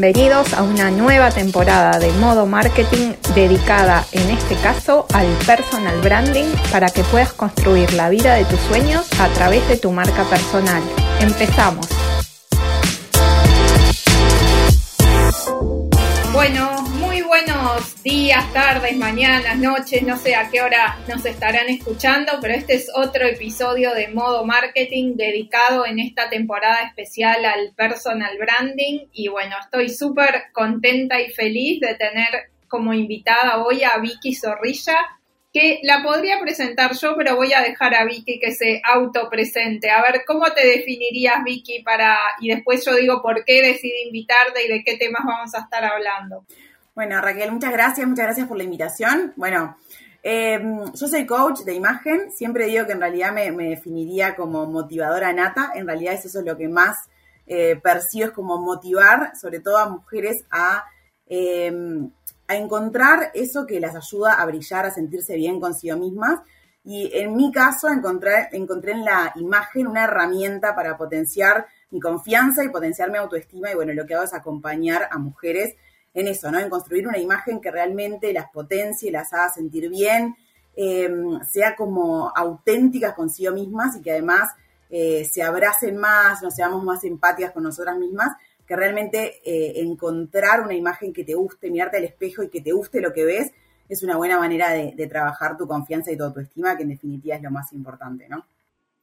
Bienvenidos a una nueva temporada de Modo Marketing dedicada en este caso al personal branding para que puedas construir la vida de tus sueños a través de tu marca personal. Empezamos. Buenos días, tardes, mañanas, noches, no sé a qué hora nos estarán escuchando, pero este es otro episodio de Modo Marketing dedicado en esta temporada especial al personal branding y bueno, estoy súper contenta y feliz de tener como invitada hoy a Vicky Zorrilla, que la podría presentar yo, pero voy a dejar a Vicky que se autopresente. A ver, ¿cómo te definirías, Vicky, para y después yo digo por qué decidí invitarte y de qué temas vamos a estar hablando? Bueno, Raquel, muchas gracias, muchas gracias por la invitación. Bueno, em, yo soy coach de imagen, siempre digo que en realidad me, definiría como motivadora nata, en realidad eso es lo que más eh, percibo, es como motivar sobre todo a mujeres a, em, a encontrar eso que las ayuda a brillar, a sentirse bien consigo mismas. Y en mi caso encontré, encontré en la imagen una herramienta para potenciar mi confianza y potenciar mi autoestima y bueno, lo que hago es acompañar a mujeres en eso, ¿no? En construir una imagen que realmente las potencie, las haga sentir bien, em, sea como auténticas consigo mismas y que además eh, se abracen más, nos seamos más empáticas con nosotras mismas, que realmente eh, encontrar una imagen que te guste, mirarte al espejo y que te guste lo que ves, es una buena manera de, de trabajar tu confianza y tu autoestima, que en definitiva es lo más importante, ¿no?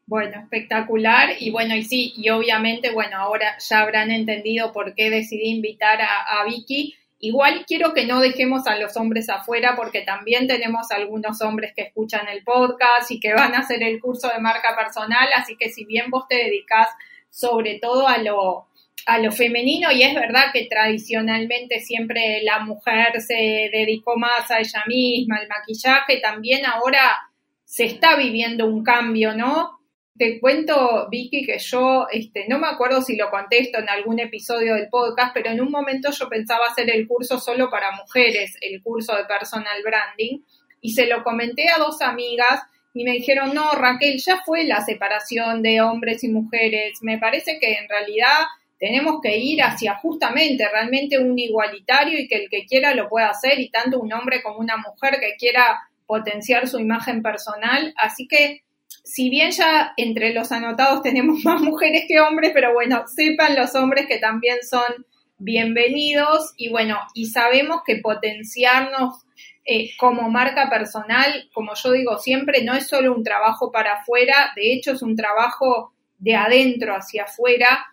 Bueno, espectacular. Y bueno, y sí, y obviamente, bueno, ahora ya habrán entendido por qué decidí invitar a, Vicky. Igual quiero que no dejemos a los hombres afuera porque también tenemos algunos hombres que escuchan el podcast y que van a hacer el curso de marca personal, así que si bien vos te dedicas sobre todo a lo, a lo femenino y es verdad que tradicionalmente siempre la mujer se dedicó más a ella misma, al maquillaje, también ahora se está viviendo un cambio, ¿no? Te cuento, Vicky, que yo este, no me acuerdo si lo contesto en algún episodio del podcast, pero en un momento yo pensaba hacer el curso solo para mujeres, el curso de personal branding, y se lo comenté a dos amigas y me dijeron, no, Raquel, ya fue la separación de hombres y mujeres, me parece que en realidad tenemos que ir hacia justamente realmente un igualitario y que el que quiera lo pueda hacer y tanto un hombre como una mujer que quiera potenciar su imagen personal, así que si bien ya entre los anotados tenemos más mujeres que hombres, pero bueno, sepan los hombres que también son bienvenidos y bueno, y sabemos que potenciarnos eh, como marca personal, como yo digo siempre, no es solo un trabajo para afuera, de hecho es un trabajo de adentro hacia afuera.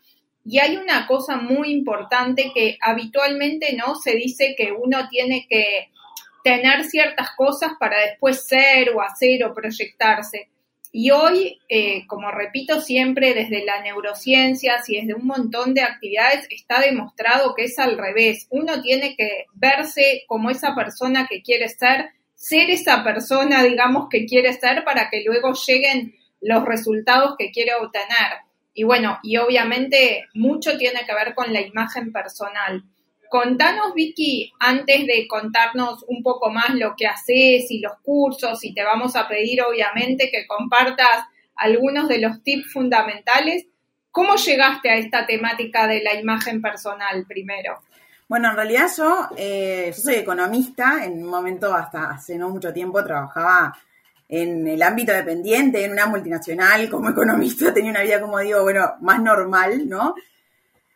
Y hay una cosa muy importante que habitualmente no se dice que uno tiene que tener ciertas cosas para después ser o hacer o proyectarse. Y hoy, eh, como repito siempre, desde la neurociencia y desde un montón de actividades está demostrado que es al revés. Uno tiene que verse como esa persona que quiere ser, ser esa persona, digamos, que quiere ser para que luego lleguen los resultados que quiere obtener. Y bueno, y obviamente mucho tiene que ver con la imagen personal. Contanos, Vicky, antes de contarnos un poco más lo que haces y los cursos, y te vamos a pedir, obviamente, que compartas algunos de los tips fundamentales. ¿Cómo llegaste a esta temática de la imagen personal primero? Bueno, en realidad yo, eh, soy economista, en un momento hasta hace no mucho tiempo trabajaba en el ámbito dependiente, en una multinacional como economista, tenía una vida, como digo, bueno, más normal, ¿no?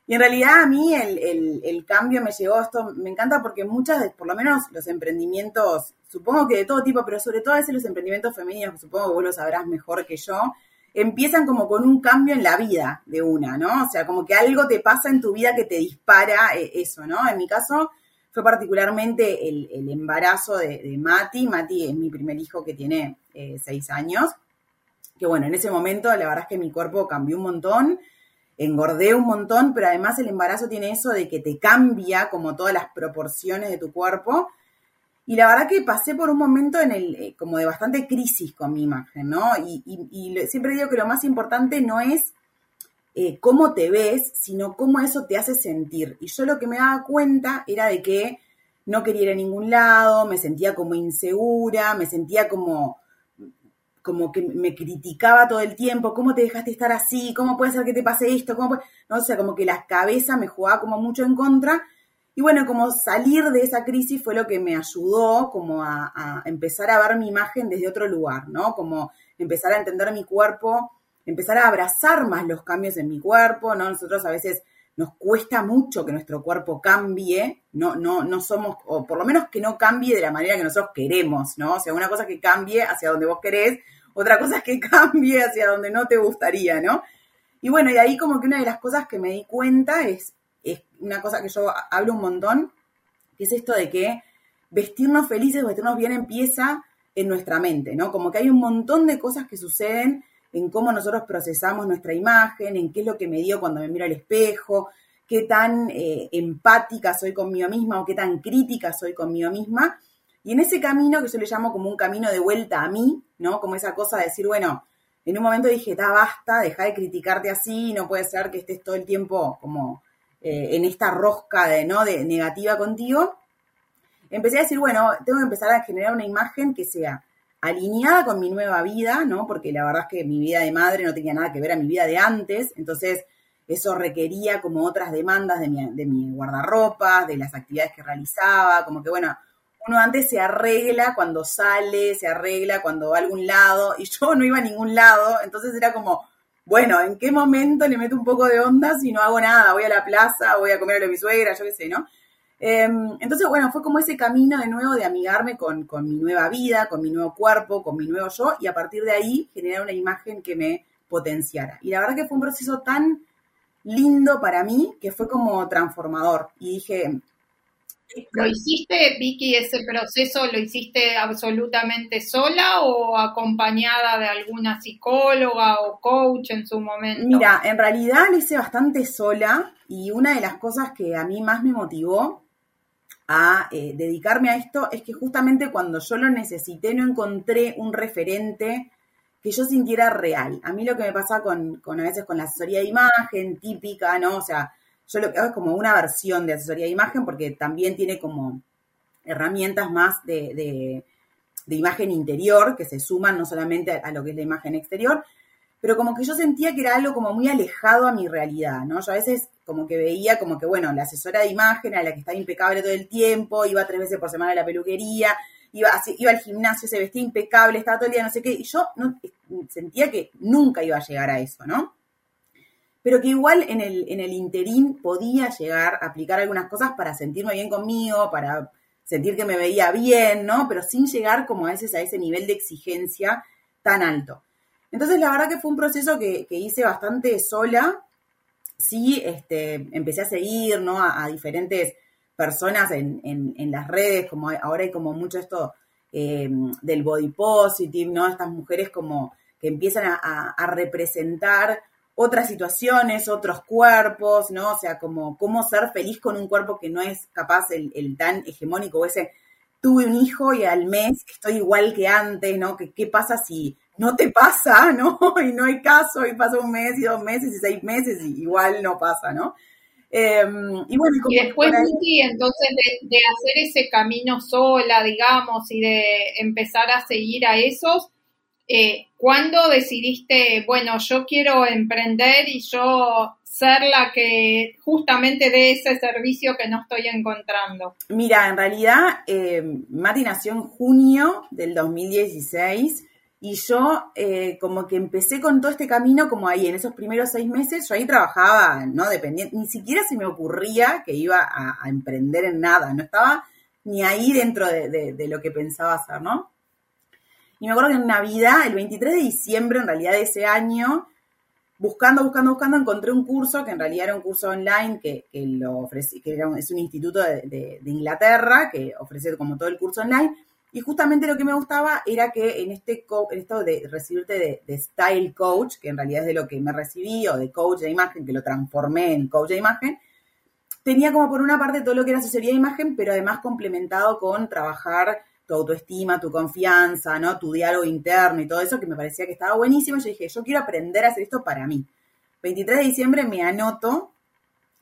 Y en realidad a mí el, cambio me llegó, esto me encanta porque muchas, por lo menos los emprendimientos, supongo que de todo tipo, pero sobre todo a veces los emprendimientos femeninos, supongo que vos lo sabrás mejor que yo, empiezan como con un cambio en la vida de una, ¿no? O sea, como que algo te pasa en tu vida que te dispara eh, eso, ¿no? En mi caso fue particularmente el, embarazo de, Mati. Mati es mi primer hijo que tiene eh, seis años. Que bueno, en ese momento la verdad es que mi cuerpo cambió un montón engordé un montón, pero además el embarazo tiene eso de que te cambia como todas las proporciones de tu cuerpo. Y la verdad que pasé por un momento en el, eh, como de bastante crisis con mi imagen, ¿no? Y, siempre digo que lo más importante no es eh, cómo te ves, sino cómo eso te hace sentir. Y yo lo que me daba cuenta era de que no quería ir a ningún lado, me sentía como insegura, me sentía como como que me criticaba todo el tiempo, ¿cómo te dejaste estar así? ¿Cómo puede ser que te pase esto? ¿Cómo No, o sea, como que la cabeza me jugaba como mucho en contra Y bueno, como salir de esa crisis fue lo que me ayudó como a, a empezar a ver mi imagen desde otro lugar, ¿no? Como empezar a entender mi cuerpo, empezar a abrazar más los cambios en mi cuerpo, ¿no? Nosotros a veces nos cuesta mucho que nuestro cuerpo cambie, no, no, no somos, o por lo menos que no cambie de la manera que nosotros queremos, ¿no? O sea, una cosa que cambie hacia donde vos querés, otra cosa es que cambie hacia donde no te gustaría, ¿no? Y bueno, y ahí como que una de las cosas que me di cuenta es una cosa que yo hablo un montón, que es esto de que vestirnos felices, vestirnos bien empieza en nuestra mente, ¿no? Como que hay un montón de cosas que suceden en cómo nosotros procesamos nuestra imagen, en qué es lo que me dio cuando me miro al espejo, qué tan eh, empática soy conmigo misma o qué tan crítica soy conmigo misma. Y en ese camino que yo le llamo como un camino de vuelta a mí, ¿no? Como esa cosa de decir, bueno, en un momento dije, da basta, deja de criticarte así, no puede ser que estés todo el tiempo como eh, en esta rosca de, ¿no? de negativa contigo, empecé a decir, bueno, tengo que empezar a generar una imagen que sea alineada con mi nueva vida, ¿no? Porque la verdad es que mi vida de madre no tenía nada que ver a mi vida de antes, entonces eso requería como otras demandas de mi, de mi guardarropa, de las actividades que realizaba, como que bueno, uno antes se arregla cuando sale, se arregla cuando va a algún lado, y yo no iba a ningún lado, entonces era como, bueno, ¿en qué momento le meto un poco de onda si no hago nada? Voy a la plaza, voy a comer a mi suegra, yo qué sé, ¿no? Em, entonces, bueno, fue como ese camino de nuevo de amigarme con, con, mi nueva vida, con mi nuevo cuerpo, con mi nuevo yo, y a partir de ahí generar una imagen que me potenciara. Y la verdad que fue un proceso tan lindo para mí que fue como transformador. Y dije, ¿Lo hiciste, Vicky, ese proceso, lo hiciste absolutamente sola o acompañada de alguna psicóloga o coach en su momento? Mira, en realidad lo hice bastante sola y una de las cosas que a mí más me motivó a eh, dedicarme a esto es que justamente cuando yo lo necesité no encontré un referente que yo sintiera real. A mí lo que me pasa con, con a veces con la asesoría de imagen típica, ¿no? O sea, yo lo que hago es como una versión de asesoría de imagen porque también tiene como herramientas más de, imagen interior que se suman no solamente a, lo que es la imagen exterior, pero como que yo sentía que era algo como muy alejado a mi realidad, ¿no? Yo a veces como que veía como que, bueno, la asesora de imagen a la que estaba impecable todo el tiempo, iba tres veces por semana a la peluquería, iba, iba al gimnasio, se vestía impecable, estaba todo el día no sé qué, y yo sentía que nunca iba a llegar a eso, ¿no? Pero que igual en el, en el interín podía llegar a aplicar algunas cosas para sentirme bien conmigo, para sentir que me veía bien, ¿no? Pero sin llegar como a veces a ese nivel de exigencia tan alto. Entonces, la verdad que fue un proceso que, hice bastante sola. Sí, este, empecé a seguir, ¿no? A, diferentes personas en, las redes, como ahora hay como mucho esto eh, del body positive, ¿no? Estas mujeres como que empiezan a representar otras situaciones, otros cuerpos, ¿no? O sea, como cómo ser feliz con un cuerpo que no es capaz el, tan hegemónico, o ese tuve un hijo y al mes estoy igual que antes, ¿no? ¿Qué, qué pasa si no te pasa, ¿no? Y no hay caso, y pasa un mes y dos meses y seis meses y igual no pasa, ¿no? Em, y, bueno, y, después, entonces de, de, hacer ese camino sola, digamos, y de empezar a seguir a esos, eh, ¿Cuándo decidiste, bueno, yo quiero emprender y yo ser la que justamente dé ese servicio que no estoy encontrando? Mira, en realidad, eh, Mati nació en junio del 2016 y yo eh, como que empecé con todo este camino como ahí, en esos primeros seis meses, yo ahí trabajaba, ¿no? Dependiente, ni siquiera se me ocurría que iba a, emprender en nada, no estaba ni ahí dentro de lo que pensaba hacer, ¿no? Y me acuerdo que en Navidad, el 23 de diciembre, en realidad de ese año, buscando, buscando, buscando, encontré un curso que en realidad era un curso online que, lo ofrece, que es un instituto de, Inglaterra que ofrece como todo el curso online. Y justamente lo que me gustaba era que en este en esto de recibirte de, style coach, que en realidad es de lo que me recibí, o de coach de imagen, que lo transformé en coach de imagen, tenía como por una parte todo lo que era asesoría de imagen, pero además complementado con trabajar tu autoestima, tu confianza, ¿no? Tu diálogo interno y todo eso, que me parecía que estaba buenísimo. Yo dije, yo quiero aprender a hacer esto para mí. 23 de diciembre me anoto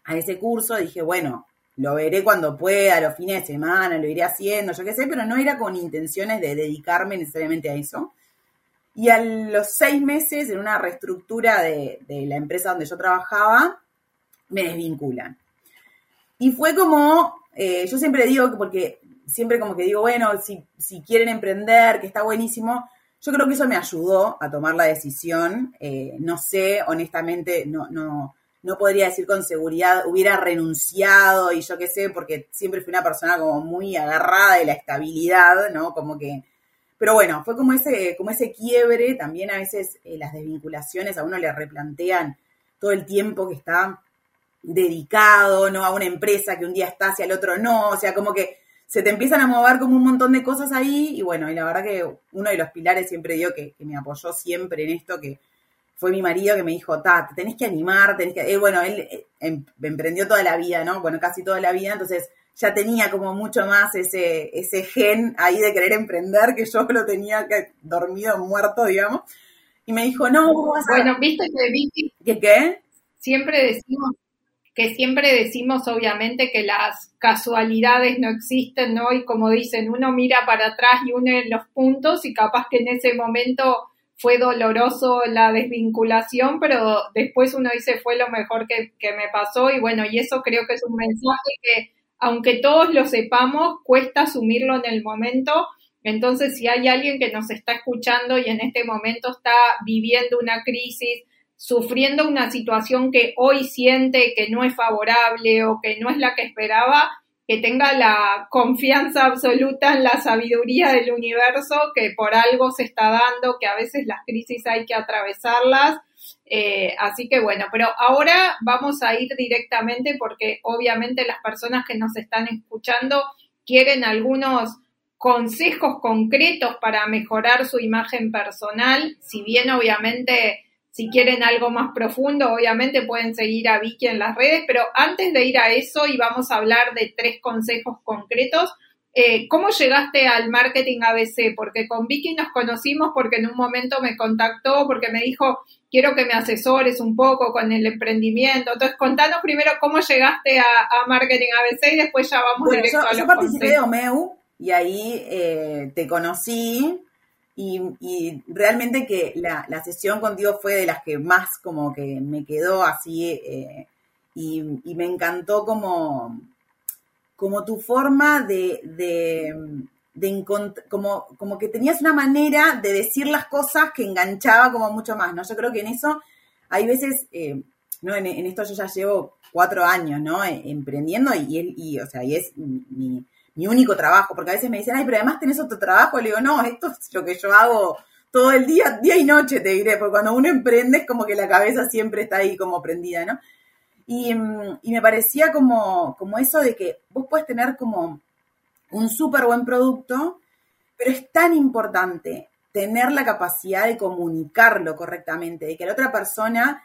a ese curso, dije, bueno, lo veré cuando pueda, los fines de semana, lo iré haciendo, yo qué sé, pero no era con intenciones de dedicarme necesariamente a eso. Y a los seis meses, en una reestructura de, la empresa donde yo trabajaba, me desvinculan. Y fue como, eh, yo siempre digo, porque siempre como que digo, bueno, si, si quieren emprender, que está buenísimo, yo creo que eso me ayudó a tomar la decisión. Eh, no sé, honestamente, no, no, no podría decir con seguridad, hubiera renunciado y yo qué sé, porque siempre fui una persona como muy agarrada de la estabilidad, ¿no? Como que pero bueno, fue como ese, como ese quiebre, también a veces eh, las desvinculaciones a uno le replantean todo el tiempo que está dedicado, ¿no? A una empresa que un día está hacia el otro no, o sea, como que se te empiezan a mover como un montón de cosas ahí y bueno, y la verdad que uno de los pilares siempre dio que, me apoyó siempre en esto, que fue mi marido que me dijo, ta, tenés que animar, tenés que, eh, bueno, él eh, em, emprendió toda la vida, ¿no? Bueno, casi toda la vida, entonces ya tenía como mucho más ese, ese gen ahí de querer emprender que yo lo tenía que, dormido, muerto, digamos. Y me dijo, no, Bueno, viste que. ¿Qué qué? Siempre decimos que siempre decimos obviamente que las casualidades no existen, ¿no? Y como dicen, uno mira para atrás y une los puntos y capaz que en ese momento fue doloroso la desvinculación, pero después uno dice fue lo mejor que, que me pasó y bueno, y eso creo que es un mensaje que aunque todos lo sepamos, cuesta asumirlo en el momento. Entonces, si hay alguien que nos está escuchando y en este momento está viviendo una crisis, sufriendo una situación que hoy siente que no es favorable o que no es la que esperaba, que tenga la confianza absoluta en la sabiduría del universo, que por algo se está dando, que a veces las crisis hay que atravesarlas. Eh, así que bueno, pero ahora vamos a ir directamente porque obviamente las personas que nos están escuchando quieren algunos consejos concretos para mejorar su imagen personal, si bien obviamente si quieren algo más profundo, obviamente pueden seguir a Vicky en las redes, pero antes de ir a eso y vamos a hablar de tres consejos concretos, eh, ¿cómo llegaste al marketing ABC? Porque con Vicky nos conocimos porque en un momento me contactó, porque me dijo, quiero que me asesores un poco con el emprendimiento. Entonces, contanos primero cómo llegaste a, Marketing ABC y después ya vamos directo a los Yo participé de Omeu y ahí eh, te conocí y, realmente que la, sesión contigo fue de las que más como que me quedó así eh, y, me encantó como, como tu forma de de como, como que tenías una manera de decir las cosas que enganchaba como mucho más, ¿no? Yo creo que en eso hay veces, eh, ¿no? En, esto yo ya llevo cuatro años, ¿no? Emprendiendo y, y, o sea, y es mi, mi, único trabajo, porque a veces me dicen, ay, pero además tenés otro trabajo, le digo, no, esto es lo que yo hago todo el día, día y noche, te diré, porque cuando uno emprende es como que la cabeza siempre está ahí como prendida, ¿no? Y, y me parecía como, como eso de que vos puedes tener como un súper buen producto, pero es tan importante tener la capacidad de comunicarlo correctamente, de que la otra persona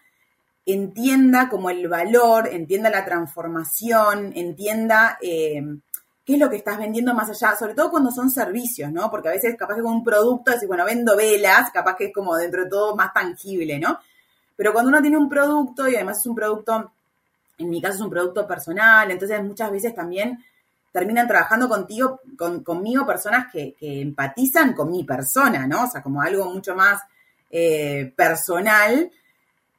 entienda como el valor, entienda la transformación, entienda eh, qué es lo que estás vendiendo más allá, sobre todo cuando son servicios, ¿no? Porque a veces capaz que con un producto decís, bueno, vendo velas, capaz que es como dentro de todo más tangible, ¿no? Pero cuando uno tiene un producto y además es un producto, en mi caso es un producto personal, entonces muchas veces también terminan trabajando contigo, conmigo personas que, empatizan con mi persona, ¿no? O sea, como algo mucho más eh, personal.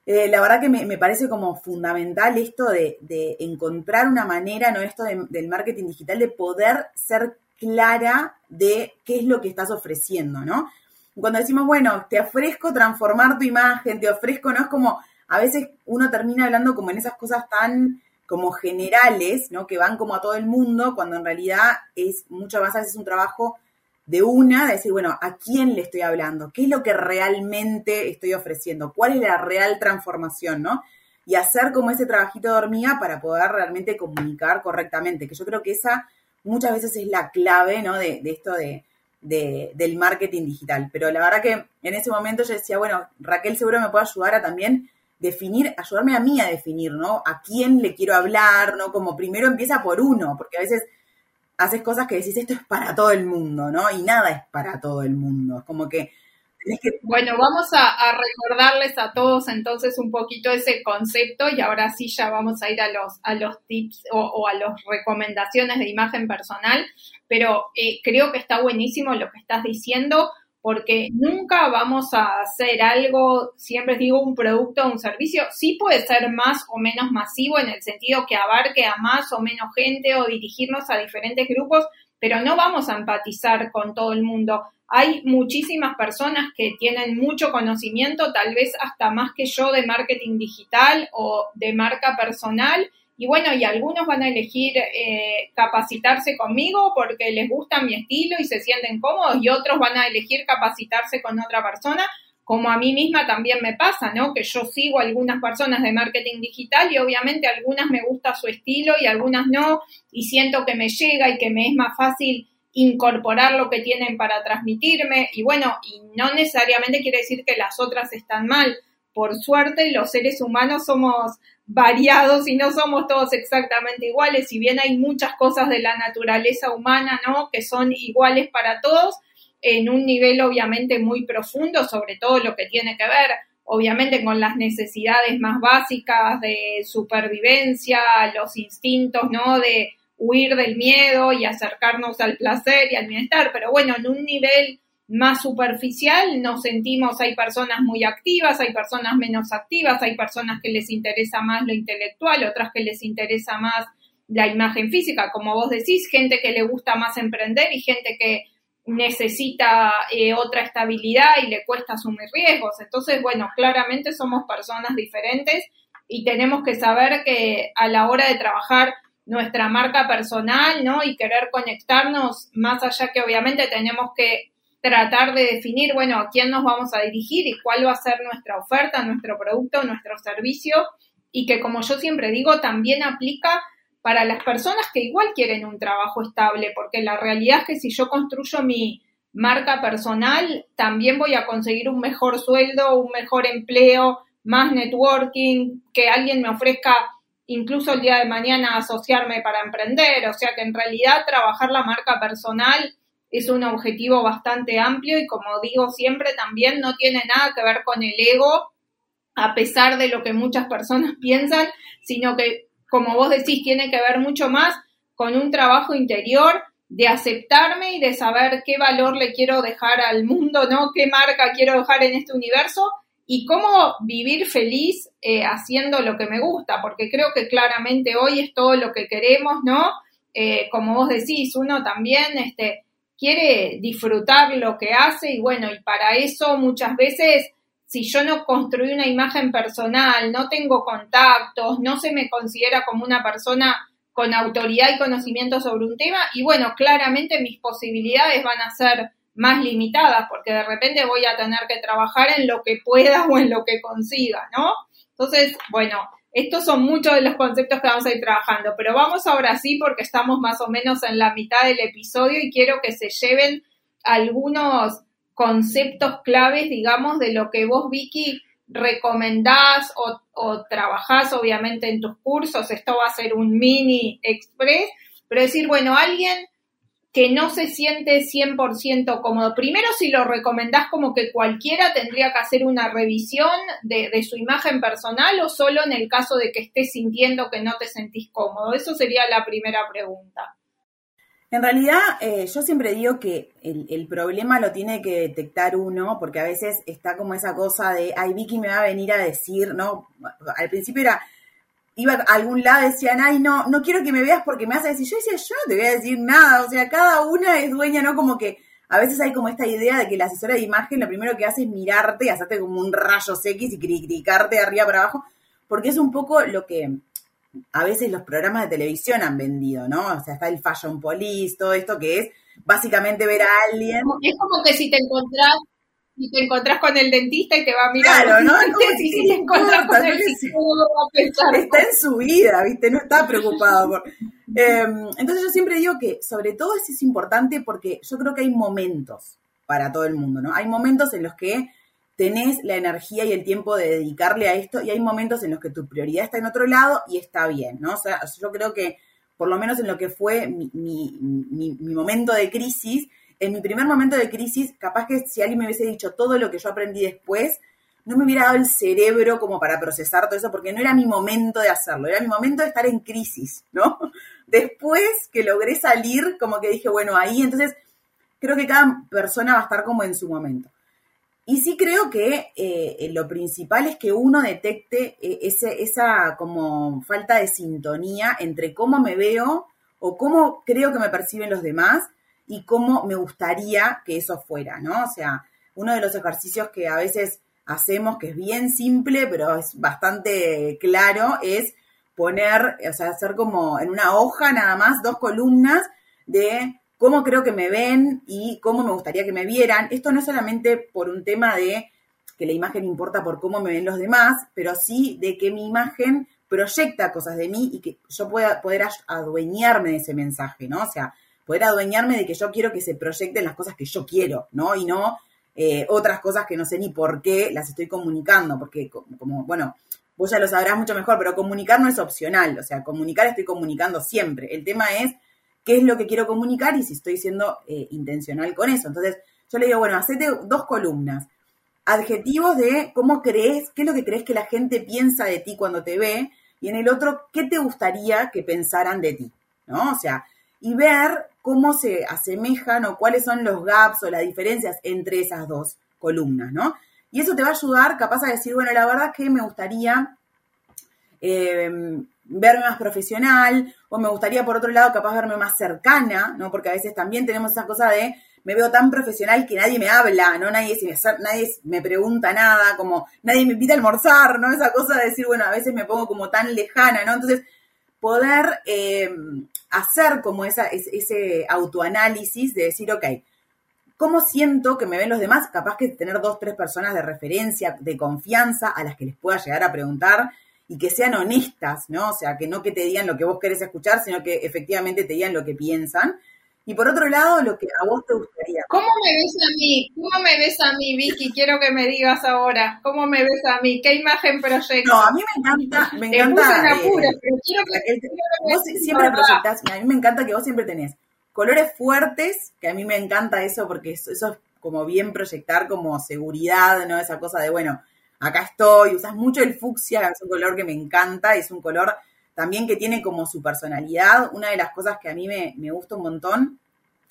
Eh, la verdad que me, parece como fundamental esto de, encontrar una manera, ¿no? Esto del marketing digital, de poder ser clara de qué es lo que estás ofreciendo, ¿no? Cuando decimos, bueno, te ofrezco transformar tu imagen, te ofrezco, ¿no? Es como, a veces uno termina hablando como en esas cosas tan como generales, ¿no? Que van como a todo el mundo, cuando en realidad es muchas veces un trabajo de una, de decir, bueno, ¿a quién le estoy hablando? ¿Qué es lo que realmente estoy ofreciendo? ¿Cuál es la real transformación, no? Y hacer como ese trabajito de hormiga para poder realmente comunicar correctamente, que yo creo que esa muchas veces es la clave, ¿no? De, esto de, del marketing digital. Pero la verdad que en ese momento yo decía, bueno, Raquel seguro me puede ayudar a también definir, ayudarme a mí a definir, ¿no? A quién le quiero hablar, ¿no? Como primero empieza por uno, porque a veces haces cosas que decís, esto es para todo el mundo, ¿no? Y nada es para todo el mundo. Es como que... Bueno, vamos a, recordarles a todos entonces un poquito ese concepto y ahora sí ya vamos a ir a los, a los tips o, a las recomendaciones de imagen personal, pero eh, creo que está buenísimo lo que estás diciendo porque nunca vamos a hacer algo, siempre digo, un producto o un servicio, sí puede ser más o menos masivo en el sentido que abarque a más o menos gente o dirigirnos a diferentes grupos, pero no vamos a empatizar con todo el mundo. Hay muchísimas personas que tienen mucho conocimiento, tal vez hasta más que yo de marketing digital o de marca personal, y bueno, y algunos van a elegir eh, capacitarse conmigo porque les gusta mi estilo y se sienten cómodos y otros van a elegir capacitarse con otra persona, como a mí misma también me pasa, ¿no? Que yo sigo a algunas personas de marketing digital y obviamente algunas me gusta su estilo y algunas no y siento que me llega y que me es más fácil incorporar lo que tienen para transmitirme y bueno, y no necesariamente quiere decir que las otras están mal. Por suerte, los seres humanos somos variados y no somos todos exactamente iguales, si bien hay muchas cosas de la naturaleza humana, ¿no? Que son iguales para todos, en un nivel obviamente muy profundo, sobre todo lo que tiene que ver, obviamente, con las necesidades más básicas de supervivencia, los instintos, ¿no? De huir del miedo y acercarnos al placer y al bienestar, pero bueno, en un nivel más superficial, nos sentimos, hay personas muy activas, hay personas menos activas, hay personas que les interesa más lo intelectual, otras que les interesa más la imagen física, como vos decís, gente que le gusta más emprender y gente que necesita eh, otra estabilidad y le cuesta asumir riesgos. Entonces, bueno, claramente somos personas diferentes y tenemos que saber que a la hora de trabajar nuestra marca personal, ¿no? Y querer conectarnos, más allá que obviamente tenemos que tratar de definir, bueno, a quién nos vamos a dirigir y cuál va a ser nuestra oferta, nuestro producto, nuestro servicio, y que como yo siempre digo, también aplica para las personas que igual quieren un trabajo estable, porque la realidad es que si yo construyo mi marca personal, también voy a conseguir un mejor sueldo, un mejor empleo, más networking, que alguien me ofrezca incluso el día de mañana asociarme para emprender, o sea que en realidad trabajar la marca personal es un objetivo bastante amplio y como digo siempre también no tiene nada que ver con el ego, a pesar de lo que muchas personas piensan, sino que como vos decís tiene que ver mucho más con un trabajo interior de aceptarme y de saber qué valor le quiero dejar al mundo, ¿no? ¿Qué marca quiero dejar en este universo? Y cómo vivir feliz eh, haciendo lo que me gusta, porque creo que claramente hoy es todo lo que queremos, ¿no? Eh, como vos decís, uno también, este, quiere disfrutar lo que hace y bueno, y para eso muchas veces, si yo no construí una imagen personal, no tengo contactos, no se me considera como una persona con autoridad y conocimiento sobre un tema, y bueno, claramente mis posibilidades van a ser más limitadas, porque de repente voy a tener que trabajar en lo que pueda o en lo que consiga, ¿no? Entonces, bueno, estos son muchos de los conceptos que vamos a ir trabajando, pero vamos ahora sí porque estamos más o menos en la mitad del episodio y quiero que se lleven algunos conceptos claves, digamos, de lo que vos, Vicky, recomendás o, trabajás obviamente en tus cursos. Esto va a ser un mini express, pero decir, bueno, alguien que no se siente 100% cómodo. Primero, si lo recomendás como que cualquiera tendría que hacer una revisión de, su imagen personal o solo en el caso de que estés sintiendo que no te sentís cómodo. Eso sería la primera pregunta. En realidad, eh, yo siempre digo que el, el, problema lo tiene que detectar uno, porque a veces está como esa cosa de, ay, Vicky me va a venir a decir, ¿no? Al principio era, iba a algún lado decían, ay, no, no quiero que me veas porque me a decir, yo decía, yo no te voy a decir nada, o sea, cada una es dueña, ¿no? Como que a veces hay como esta idea de que la asesora de imagen lo primero que hace es mirarte, hacerte como un rayo X y criticarte de arriba para abajo, porque es un poco lo que a veces los programas de televisión han vendido, ¿no? O sea, está el Fashion Police, todo esto que es básicamente ver a alguien. Es como que si te encontrás y te encontrás con el dentista y te va a mirar. Claro, ¿no? si te encontrás con el psicólogo Está en su vida, ¿viste? No está preocupado por... Em, entonces yo siempre digo que sobre todo eso es importante porque yo creo que hay momentos para todo el mundo, ¿no? Hay momentos en los que tenés la energía y el tiempo de dedicarle a esto y hay momentos en los que tu prioridad está en otro lado y está bien, ¿no? O sea, yo creo que por lo menos en lo que fue mi, mi, mi momento de crisis, en mi primer momento de crisis, capaz que si alguien me hubiese dicho todo lo que yo aprendí después, no me hubiera dado el cerebro como para procesar todo eso, porque no era mi momento de hacerlo, era mi momento de estar en crisis, ¿no? Después que logré salir, como que dije, bueno, ahí entonces creo que cada persona va a estar como en su momento. Y sí creo que eh, lo principal es que uno detecte eh, esa como falta de sintonía entre cómo me veo o cómo creo que me perciben los demás y cómo me gustaría que eso fuera, ¿no? O sea, uno de los ejercicios que a veces hacemos, que es bien simple, pero es bastante claro, es poner, o sea, hacer como en una hoja nada más dos columnas de cómo creo que me ven y cómo me gustaría que me vieran. Esto no es solamente por un tema de que la imagen importa por cómo me ven los demás, pero sí de que mi imagen proyecta cosas de mí y que yo pueda poder adueñarme de ese mensaje, ¿no? O sea, poder adueñarme de que yo quiero que se proyecten las cosas que yo quiero, ¿no? Y no eh, otras cosas que no sé ni por qué las estoy comunicando, porque como, bueno, vos ya lo sabrás mucho mejor, pero comunicar no es opcional, o sea, comunicar estoy comunicando siempre. El tema es qué es lo que quiero comunicar y si estoy siendo eh, intencional con eso. Entonces, yo le digo, bueno, hacete dos columnas. Adjetivos de cómo crees, qué es lo que crees que la gente piensa de ti cuando te ve, y en el otro, qué te gustaría que pensaran de ti, ¿no? O sea, y ver cómo se asemejan o cuáles son los gaps o las diferencias entre esas dos columnas, ¿no? Y eso te va a ayudar capaz a decir, bueno, la verdad que me gustaría eh, verme más profesional, o me gustaría por otro lado capaz verme más cercana, ¿no? Porque a veces también tenemos esa cosa de me veo tan profesional que nadie me habla, ¿no? Nadie, me, nadie me pregunta nada, como nadie me invita a almorzar, ¿no? Esa cosa de decir, bueno, a veces me pongo como tan lejana, ¿no? Entonces, poder eh, hacer como esa, ese autoanálisis de decir, ok, ¿cómo siento que me ven los demás? Capaz que tener dos, tres personas de referencia, de confianza, a las que les pueda llegar a preguntar y que sean honestas, ¿no? O sea, que no que te digan lo que vos querés escuchar, sino que efectivamente te digan lo que piensan. Y por otro lado, lo que a vos te gustaría. ¿Cómo me ves a mí? ¿Cómo me ves a mí, Vicky? Quiero que me digas ahora. ¿Cómo me ves a mí? ¿Qué imagen proyectas? No, a mí me encanta, me encanta. vos siempre proyectás, a mí me encanta que vos siempre tenés colores fuertes, que a mí me encanta eso porque eso, eso es como bien proyectar como seguridad, ¿no? Esa cosa de, bueno, acá estoy, usas mucho el fucsia, es un color que me encanta, es un color también que tiene como su personalidad. Una de las cosas que a mí me, gusta un montón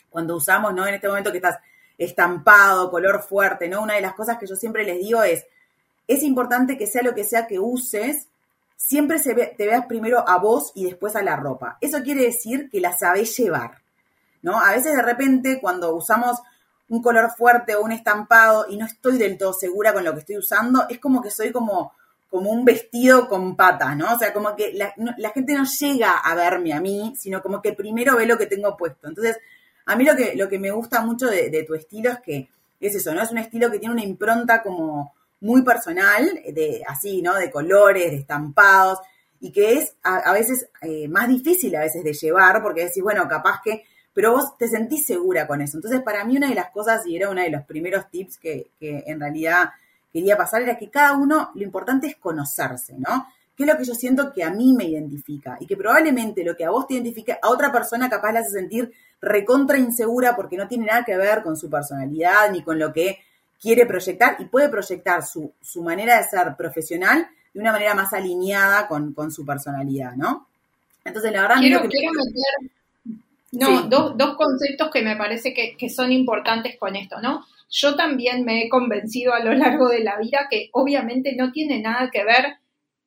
cuando usamos, ¿no? En este momento que estás estampado, color fuerte, ¿no? Una de las cosas que yo siempre les digo es, es importante que sea lo que sea que uses, siempre se te veas primero a vos y después a la ropa. Eso quiere decir que la sabés llevar, ¿no? A veces de repente cuando usamos un color fuerte o un estampado y no estoy del todo segura con lo que estoy usando, es como que soy como, como un vestido con patas, ¿no? O sea, como que la, gente no llega a verme a mí, sino como que primero ve lo que tengo puesto. Entonces, a mí lo que, lo que me gusta mucho de, tu estilo es que es eso, ¿no? Es un estilo que tiene una impronta como muy personal, de así, ¿no? De colores, de estampados, y que es a, veces eh, más difícil a veces de llevar, porque decís, bueno, capaz que pero vos te sentís segura con eso. Entonces, para mí una de las cosas, y era uno de los primeros tips que, en realidad quería pasar, era que cada uno, lo importante es conocerse, ¿no? ¿Qué es lo que yo siento que a mí me identifica? Y que probablemente lo que a vos te identifique, a otra persona capaz la hace sentir recontra insegura porque no tiene nada que ver con su personalidad ni con lo que quiere proyectar y puede proyectar su, su manera de ser profesional de una manera más alineada con, su personalidad, ¿no? Entonces, la verdad... Quiero, quiero meter no, dos, dos conceptos que me parece que, que son importantes con esto, ¿no? Yo también me he convencido a lo largo de la vida que obviamente no tiene nada que ver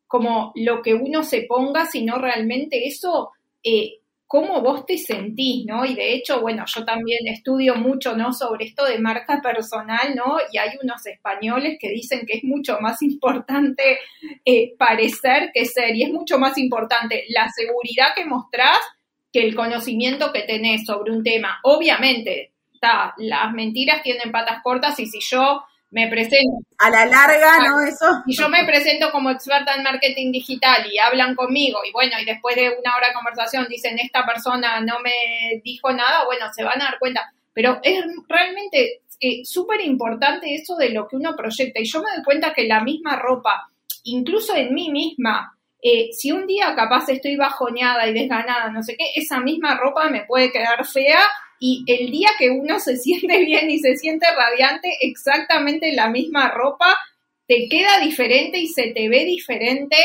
como lo que uno se ponga, sino realmente eso, eh, cómo vos te sentís, ¿no? Y de hecho, bueno, yo también estudio mucho, ¿no? Sobre esto de marca personal, ¿no? Y hay unos españoles que dicen que es mucho más importante eh, parecer que ser, y es mucho más importante la seguridad que mostrás que el conocimiento que tenés sobre un tema. Obviamente, está, las mentiras tienen patas cortas y si yo me presento. A la larga, ¿no? Eso. Y yo me presento como experta en marketing digital y hablan conmigo y bueno, y después de una hora de conversación dicen, esta persona no me dijo nada, bueno, se van a dar cuenta. Pero es realmente eh, súper importante eso de lo que uno proyecta. Y yo me doy cuenta que la misma ropa, incluso en mí misma, eh, si un día capaz estoy bajoneada y desganada, no sé qué, esa misma ropa me puede quedar fea y el día que uno se siente bien y se siente radiante, exactamente la misma ropa te queda diferente y se te ve diferente.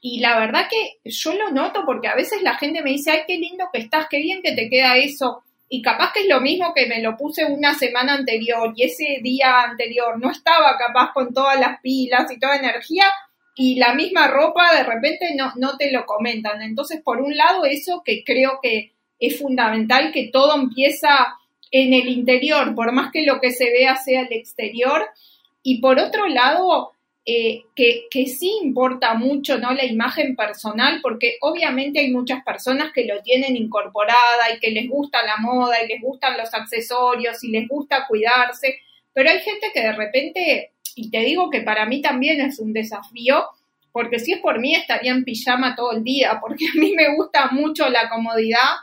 Y la verdad que yo lo noto porque a veces la gente me dice, ay, qué lindo que estás, qué bien que te queda eso. y capaz que es lo mismo que me lo puse una semana anterior y ese día anterior no estaba capaz con todas las pilas y toda energía y la misma ropa de repente no, no te lo comentan. Entonces, por un lado, eso que creo que es fundamental, que todo empieza en el interior, por más que lo que se vea sea el exterior. Y por otro lado, eh, que, que, sí importa mucho ¿no? la imagen personal, porque obviamente hay muchas personas que lo tienen incorporada y que les gusta la moda y les gustan los accesorios y les gusta cuidarse, pero hay gente que de repente, y te digo que para mí también es un desafío, porque si es por mí estaría en pijama todo el día, porque a mí me gusta mucho la comodidad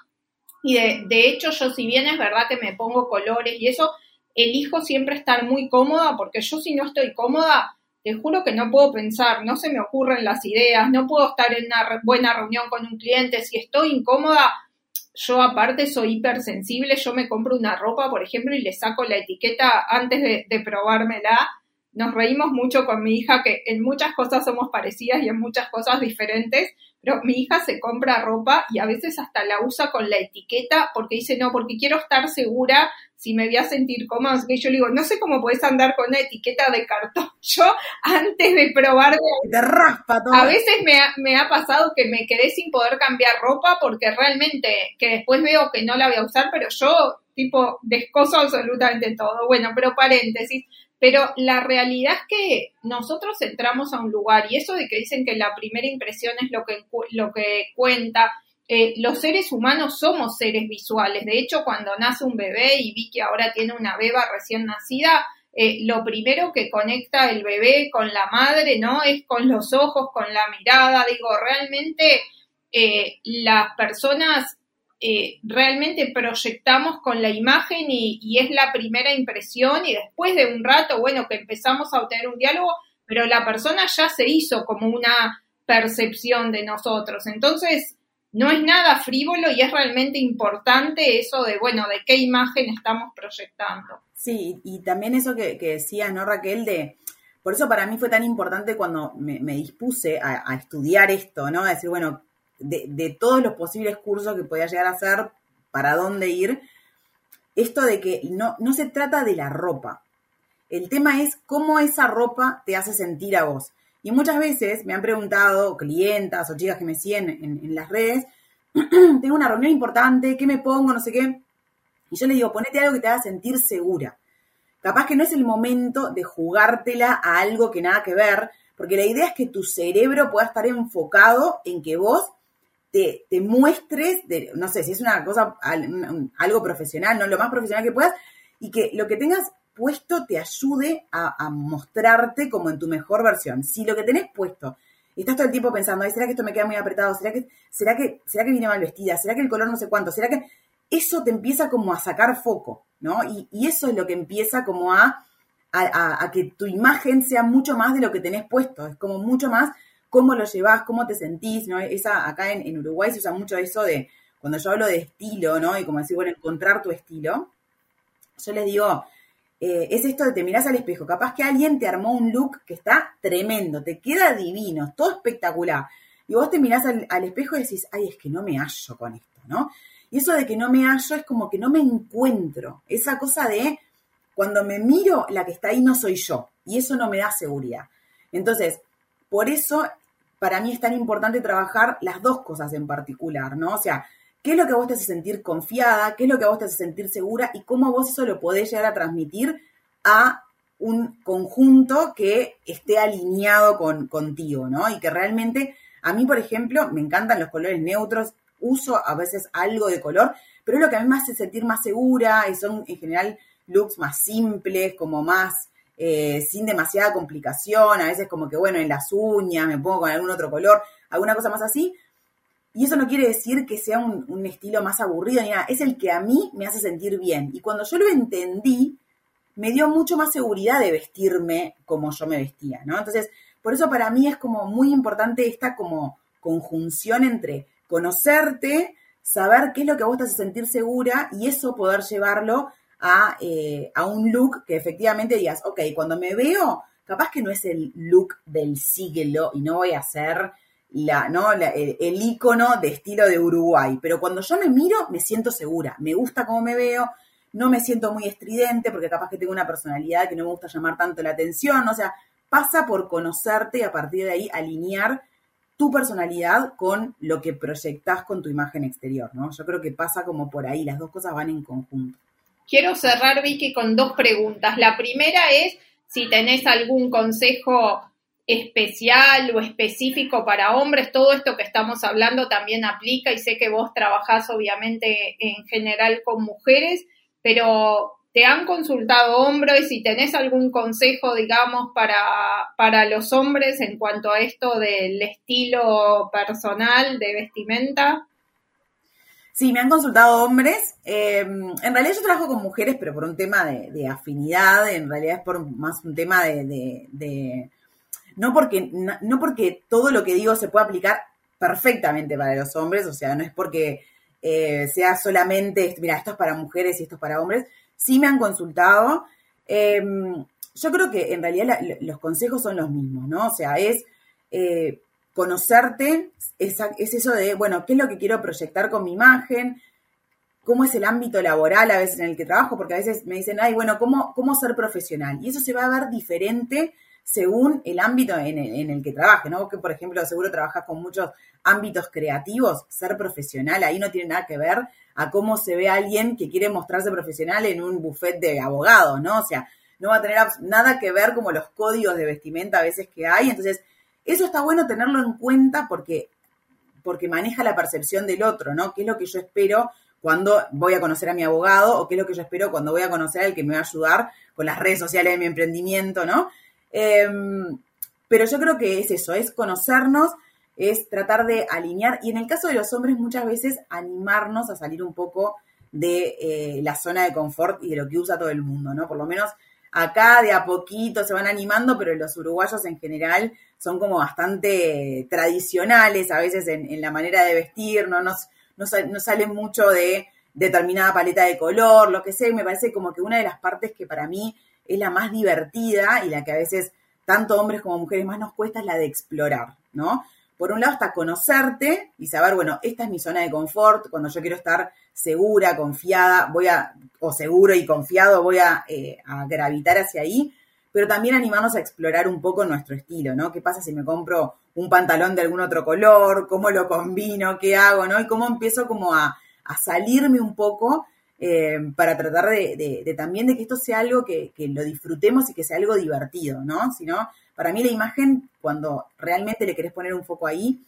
y de, de hecho yo si bien es verdad que me pongo colores y eso, elijo siempre estar muy cómoda, porque yo si no estoy cómoda, te juro que no puedo pensar, no se me ocurren las ideas, no puedo estar en una buena reunión con un cliente, si estoy incómoda, yo aparte soy hipersensible, yo me compro una ropa, por ejemplo, y le saco la etiqueta antes de, de probármela. Nos reímos mucho con mi hija, que en muchas cosas somos parecidas y en muchas cosas diferentes, pero mi hija se compra ropa y a veces hasta la usa con la etiqueta porque dice, no, porque quiero estar segura si me voy a sentir cómoda. que yo le digo, no sé cómo puedes andar con una etiqueta de cartón. Yo, antes de probar... Te raspa todo. A veces me ha, me ha pasado que me quedé sin poder cambiar ropa porque realmente, que después veo que no la voy a usar, pero yo, tipo, descoso absolutamente todo. Bueno, pero paréntesis pero la realidad es que nosotros entramos a un lugar y eso de que dicen que la primera impresión es lo que, lo que cuenta, eh, los seres humanos somos seres visuales. De hecho, cuando nace un bebé y vi que ahora tiene una beba recién nacida, eh, lo primero que conecta el bebé con la madre, ¿no? Es con los ojos, con la mirada. Digo, realmente eh, las personas eh, realmente proyectamos con la imagen y, es la primera impresión y después de un rato, bueno, que empezamos a obtener un diálogo, pero la persona ya se hizo como una percepción de nosotros. Entonces, no es nada frívolo y es realmente importante eso de, bueno, de qué imagen estamos proyectando. Sí, y también eso que, que ¿no, Raquel? De, por eso para mí fue tan importante cuando me, dispuse a, a, estudiar esto, ¿no? A decir, bueno, de, todos los posibles cursos que podía llegar a hacer, para dónde ir, esto de que no, no se trata de la ropa. El tema es cómo esa ropa te hace sentir a vos. Y muchas veces me han preguntado clientas o chicas que me siguen en, las redes, tengo una reunión importante, ¿qué me pongo? No sé qué. Y yo le digo, ponete algo que te haga sentir segura. Capaz que no es el momento de jugártela a algo que nada que ver, porque la idea es que tu cerebro pueda estar enfocado en que vos te, muestres, de, no sé, si es una cosa, algo profesional, no lo más profesional que puedas, y que lo que tengas puesto te ayude a, mostrarte como en tu mejor versión. Si lo que tenés puesto, estás todo el tiempo pensando, ¿será que esto me queda muy apretado? ¿Será que, será que, será que viene mal vestida? ¿Será que el color no sé cuánto? ¿Será que eso te empieza como a sacar foco, ¿no? Y, eso es lo que empieza como a, a, a, que tu imagen sea mucho más de lo que tenés puesto, es como mucho más cómo lo llevas, cómo te sentís, ¿no? Esa, acá en, Uruguay se usa mucho eso de, cuando yo hablo de estilo, ¿no? Y como decir, bueno, encontrar tu estilo, yo les digo, eh, es esto de te mirás al espejo, capaz que alguien te armó un look que está tremendo, te queda divino, todo espectacular, y vos te mirás al, al espejo y decís, ay, es que no me hallo con esto, ¿no? Y eso de que no me hallo es como que no me encuentro, esa cosa de cuando me miro, la que está ahí no soy yo, y eso no me da seguridad. Entonces, por eso para mí es tan importante trabajar las dos cosas en particular, ¿no? O sea, qué es lo que vos te hace sentir confiada, qué es lo que vos te hace sentir segura y cómo vos eso lo podés llegar a transmitir a un conjunto que esté alineado con, contigo, ¿no? Y que realmente, a mí, por ejemplo, me encantan los colores neutros, uso a veces algo de color, pero es lo que a mí me hace sentir más segura y son en general looks más simples, como más eh, sin demasiada complicación, a veces como que, bueno, en las uñas me pongo con algún otro color, alguna cosa más así. Y eso no quiere decir que sea un, estilo más aburrido ni nada, es el que a mí me hace sentir bien. Y cuando yo lo entendí, me dio mucho más seguridad de vestirme como yo me vestía, ¿no? Entonces, por eso para mí es como muy importante esta como conjunción entre conocerte, saber qué es lo que vos te hace sentir segura y eso poder llevarlo eh, a, un look que efectivamente digas, ok, cuando me veo, capaz que no es el look del siglo y no voy a ser la, ¿no? el, el, icono de estilo de Uruguay. Pero cuando yo me miro, me siento segura. Me gusta cómo me veo, no me siento muy estridente porque capaz que tengo una personalidad que no me gusta llamar tanto la atención. O sea, pasa por conocerte y a partir de ahí alinear tu personalidad con lo que proyectas con tu imagen exterior, ¿no? Yo creo que pasa como por ahí, las dos cosas van en conjunto. Quiero cerrar, Vicky, con dos preguntas. La primera es si tenés algún consejo especial o específico para hombres, todo esto que estamos hablando también aplica y sé que vos trabajás obviamente en general con mujeres, pero te han consultado hombres y tenés algún consejo, digamos, para, para los hombres en cuanto a esto del estilo personal de vestimenta. Sí, me han consultado hombres. Em, en realidad yo trabajo con mujeres, pero por un tema de, afinidad, en realidad es por más un tema de no porque, no porque todo lo que digo se pueda aplicar perfectamente para los hombres, o sea, no es porque eh, sea solamente, mira, esto es para mujeres y esto es para hombres, sí me han consultado. Em, yo creo que en realidad los consejos son los mismos, ¿no? O sea, es eh, conocerte, es, es, eso de, bueno, ¿qué es lo que quiero proyectar con mi imagen? ¿Cómo es el ámbito laboral a veces en el que trabajo? Porque a veces me dicen, ay, bueno, ¿cómo, cómo ser profesional? Y eso se va a ver diferente según el ámbito en el, que trabaje, ¿no? que, por ejemplo, seguro trabajas con muchos ámbitos creativos, ser profesional ahí no tiene nada que ver a cómo se ve alguien que quiere mostrarse profesional en un buffet de abogado, ¿no? O sea, no va a tener nada que ver como los códigos de vestimenta a veces que hay. Entonces, eso está bueno tenerlo en cuenta porque, porque maneja la percepción del otro, ¿no? ¿Qué es lo que yo espero cuando voy a conocer a mi abogado o qué es lo que yo espero cuando voy a conocer al que me va a ayudar con las redes sociales de mi emprendimiento, ¿no? Em, pero yo creo que es eso, es conocernos, es tratar de alinear y en el caso de los hombres muchas veces animarnos a salir un poco de eh, la zona de confort y de lo que usa todo el mundo, ¿no? Por lo menos acá de a poquito se van animando, pero los uruguayos en general son como bastante tradicionales a veces en, la manera de vestir, no, nos, no, no salen mucho de determinada paleta de color, lo que sé, me parece como que una de las partes que para mí es la más divertida y la que a veces tanto hombres como mujeres más nos cuesta es la de explorar, ¿no? Por un lado hasta conocerte y saber, bueno, esta es mi zona de confort, cuando yo quiero estar segura, confiada, voy a, o seguro y confiado, voy a, eh, a gravitar hacia ahí, pero también animarnos a explorar un poco nuestro estilo, ¿no? ¿Qué pasa si me compro un pantalón de algún otro color? ¿Cómo lo combino? ¿Qué hago? ¿No? Y cómo empiezo como a, a salirme un poco eh, para tratar de, también de que esto sea algo que, lo disfrutemos y que sea algo divertido, ¿no? Si no, para mí la imagen, cuando realmente le querés poner un foco ahí,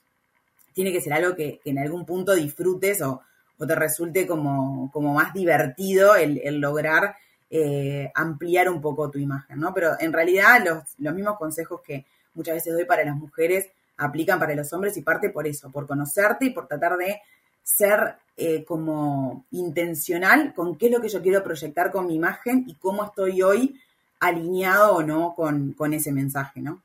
tiene que ser algo que, en algún punto disfrutes o, te resulte como, como más divertido el, lograr eh, ampliar un poco tu imagen, ¿no? Pero en realidad los, los mismos consejos que muchas veces doy para las mujeres aplican para los hombres y parte por eso, por conocerte y por tratar de ser eh, como intencional con qué es lo que yo quiero proyectar con mi imagen y cómo estoy hoy alineado o no con, ese mensaje, ¿no?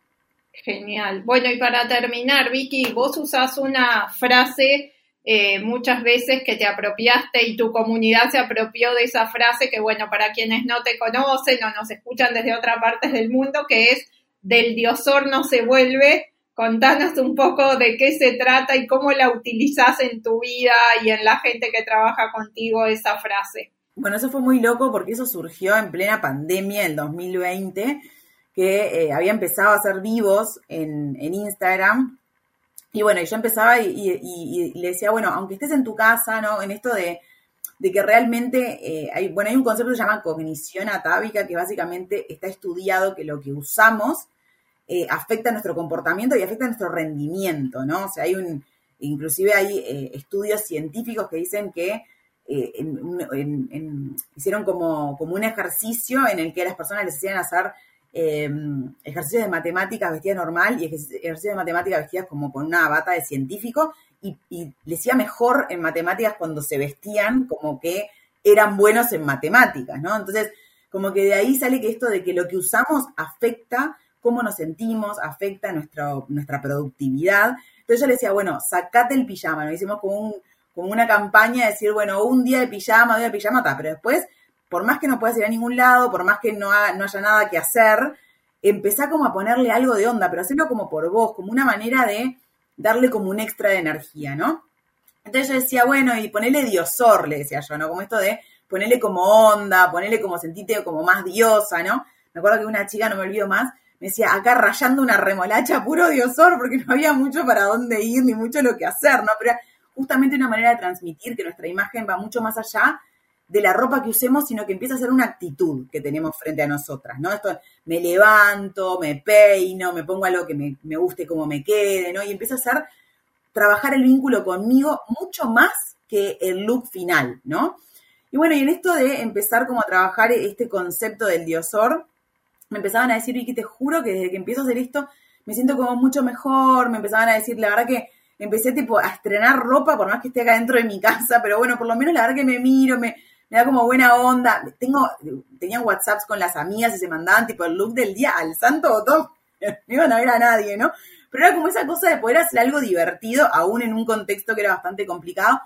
Genial. Bueno, y para terminar, Vicky, vos usás una frase eh, muchas veces que te apropiaste y tu comunidad se apropió de esa frase que, bueno, para quienes no te conocen o nos escuchan desde otras partes del mundo, que es del diosor no se vuelve, Contanos un poco de qué se trata y cómo la utilizas en tu vida y en la gente que trabaja contigo esa frase. Bueno, eso fue muy loco porque eso surgió en plena pandemia en 2020, que eh, había empezado a hacer vivos en, Instagram. Y bueno, yo empezaba y, le decía, bueno, aunque estés en tu casa, ¿no? En esto de, que realmente eh, hay, bueno, hay un concepto que se llama cognición atávica, que básicamente está estudiado que lo que usamos eh, afecta nuestro comportamiento y afecta nuestro rendimiento, ¿no? O sea, hay un, inclusive hay eh, estudios científicos que dicen que eh, hicieron como, como un ejercicio en el que a las personas les hacían hacer em, ejercicios de matemáticas vestidas normal y ejercicios de matemáticas vestidas como con una bata de científico y, y les iba mejor en matemáticas cuando se vestían como que eran buenos en matemáticas, ¿no? Entonces, como que de ahí sale que esto de que lo que usamos afecta cómo nos sentimos, afecta nuestra productividad. Entonces yo le decía, bueno, sacate el pijama, lo hicimos como, una campaña de decir, bueno, un día de pijama, un día de pijama, está, pero después, por más que no puedas ir a ningún lado, por más que no, no haya nada que hacer, empezá como a ponerle algo de onda, pero hacerlo como por vos, como una manera de, darle como un extra de energía, ¿no? Entonces yo decía, bueno, y ponele diosor, le decía yo, ¿no? Como esto de ponerle como onda, ponerle como sentirte como más diosa, ¿no? Me acuerdo que una chica, no me olvido más, me decía, acá rayando una remolacha, puro diosor, porque no había mucho para dónde ir, ni mucho lo que hacer, ¿no? Pero justamente una manera de transmitir que nuestra imagen va mucho más allá de la ropa que usemos, sino que empieza a ser una actitud que tenemos frente a nosotras, ¿no? Esto, me levanto, me peino, me pongo algo que me, guste como me quede, ¿no? Y empieza a ser trabajar el vínculo conmigo mucho más que el look final, ¿no? Y bueno, y en esto de empezar como a trabajar este concepto del diosor, me empezaban a decir, Vicky, te juro que desde que empiezo a hacer esto, me siento como mucho mejor, me empezaban a decir, la verdad que empecé tipo a estrenar ropa, por más que esté acá dentro de mi casa, pero bueno, por lo menos la verdad que me miro, me, me da como buena onda. Tengo, tenían WhatsApps con las amigas y se mandaban tipo el look del día al santo botón. No iban a ver a nadie, ¿no? Pero era como esa cosa de poder hacer algo divertido, aún en un contexto que era bastante complicado.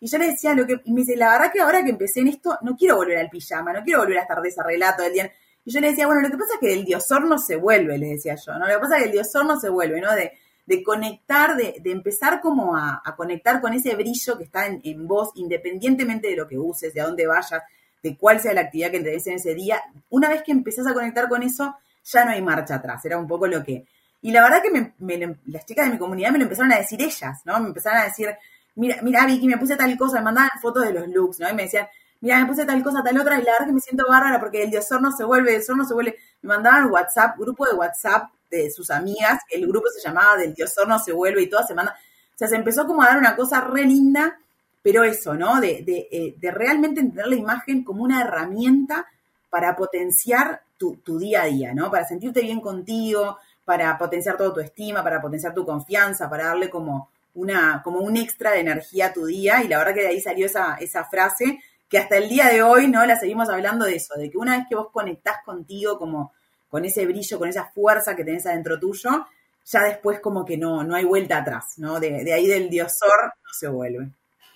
Y yo le decía lo que, y me dice, la verdad que ahora que empecé en esto, no quiero volver al pijama, no quiero volver a estar desarreglado todo el día. Y yo le decía, bueno, lo que pasa es que el diosor no se vuelve, le decía yo, ¿no? Lo que pasa es que el diosor no se vuelve, ¿no? De, de conectar, de, de empezar como a, a, conectar con ese brillo que está en, en, vos, independientemente de lo que uses, de a dónde vayas, de cuál sea la actividad que des en ese día. Una vez que empezás a conectar con eso, ya no hay marcha atrás. Era un poco lo que, y la verdad que me, las chicas de mi comunidad me lo empezaron a decir ellas, ¿no? Me empezaron a decir, mira, mira, Vicky, me puse tal cosa, me mandaban fotos de los looks, ¿no? Y me decían, mira, me puse tal cosa, tal otra, y la verdad que me siento bárbara porque el diosor no se vuelve, el diosor no se vuelve. Me mandaban WhatsApp, grupo de WhatsApp de sus amigas, el grupo se llamaba Del diosor no se vuelve y todas se mandan. O sea, se empezó como a dar una cosa re linda, pero eso, ¿no? De, de, eh, de realmente entender la imagen como una herramienta para potenciar tu, tu día a día, ¿no? Para sentirte bien contigo, para potenciar toda tu estima, para potenciar tu confianza, para darle como una, como un extra de energía a tu día. Y la verdad que de ahí salió esa, esa frase que hasta el día de hoy, ¿no? La seguimos hablando de eso, de que una vez que vos conectás contigo como con ese brillo, con esa fuerza que tenés adentro tuyo, ya después como que no, no hay vuelta atrás, ¿no? De, de ahí del diosor no se vuelve.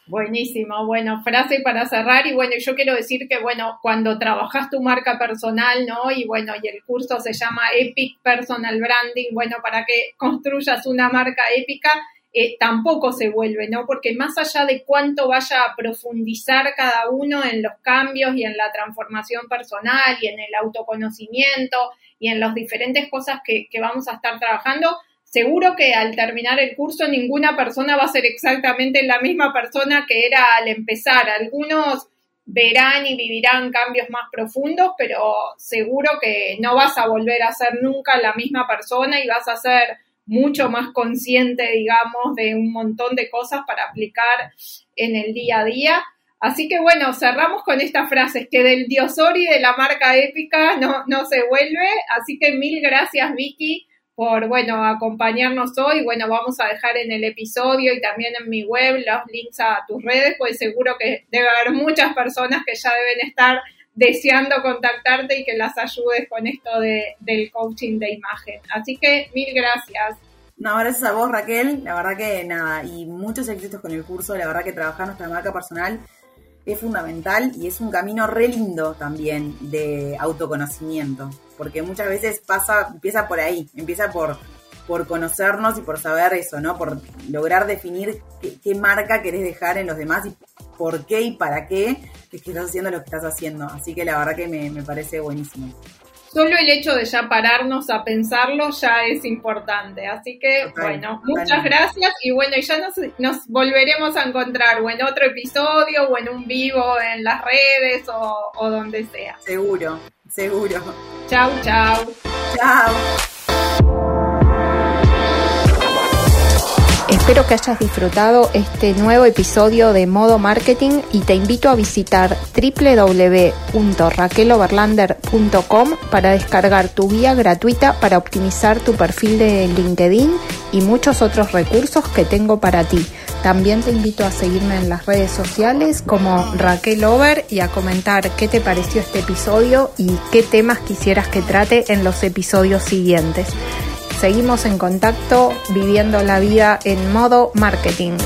Buenísimo, bueno, frase para cerrar y bueno, yo quiero decir que bueno, cuando trabajas tu marca personal, ¿no? Y bueno, y el curso se llama Epic Personal Branding, bueno, para que construyas una marca épica, eh, tampoco se vuelve, ¿no? Porque más allá de cuánto vaya a profundizar cada uno en los cambios y en la transformación personal y en el autoconocimiento y en las diferentes cosas que, que vamos a estar trabajando, seguro que al terminar el curso ninguna persona va a ser exactamente la misma persona que era al empezar. Algunos verán y vivirán cambios más profundos, pero seguro que no vas a volver a ser nunca la misma persona y vas a ser mucho más consciente, digamos, de un montón de cosas para aplicar en el día a día. Así que bueno, cerramos con estas frases que del diosor y de la marca épica no, no se vuelve. Así que mil gracias, Vicky por, bueno, acompañarnos hoy. Bueno, vamos a dejar en el episodio y también en mi web los links a tus redes, pues seguro que debe haber muchas personas que ya deben estar deseando contactarte y que las ayudes con esto de, del coaching de imagen. Así que mil gracias. No, gracias a vos, Raquel. La verdad que nada, y muchos éxitos con el curso. La verdad que trabajar nuestra marca personal es fundamental y es un camino re lindo también de autoconocimiento, porque muchas veces pasa, empieza por ahí, empieza por, por conocernos y por saber eso, ¿no? Por lograr definir qué, qué marca querés dejar en los demás y por qué y para qué es que estás haciendo lo que estás haciendo. Así que la verdad que me, me parece buenísimo solo el hecho de ya pararnos a pensarlo ya es importante. Así que, bueno, muchas gracias y bueno, ya nos, nos, volveremos a encontrar o en otro episodio o en un vivo en las redes o, o donde sea. Seguro, seguro. Chau, chau. Chao. Espero que hayas disfrutado este nuevo episodio de Modo Marketing y te invito a visitar www.raqueloverlander.com para descargar tu guía gratuita para optimizar tu perfil de LinkedIn y muchos otros recursos que tengo para ti. También te invito a seguirme en las redes sociales como Raquel Over y a comentar qué te pareció este episodio y qué temas quisieras que trate en los episodios siguientes. Seguimos en contacto viviendo la vida en modo marketing.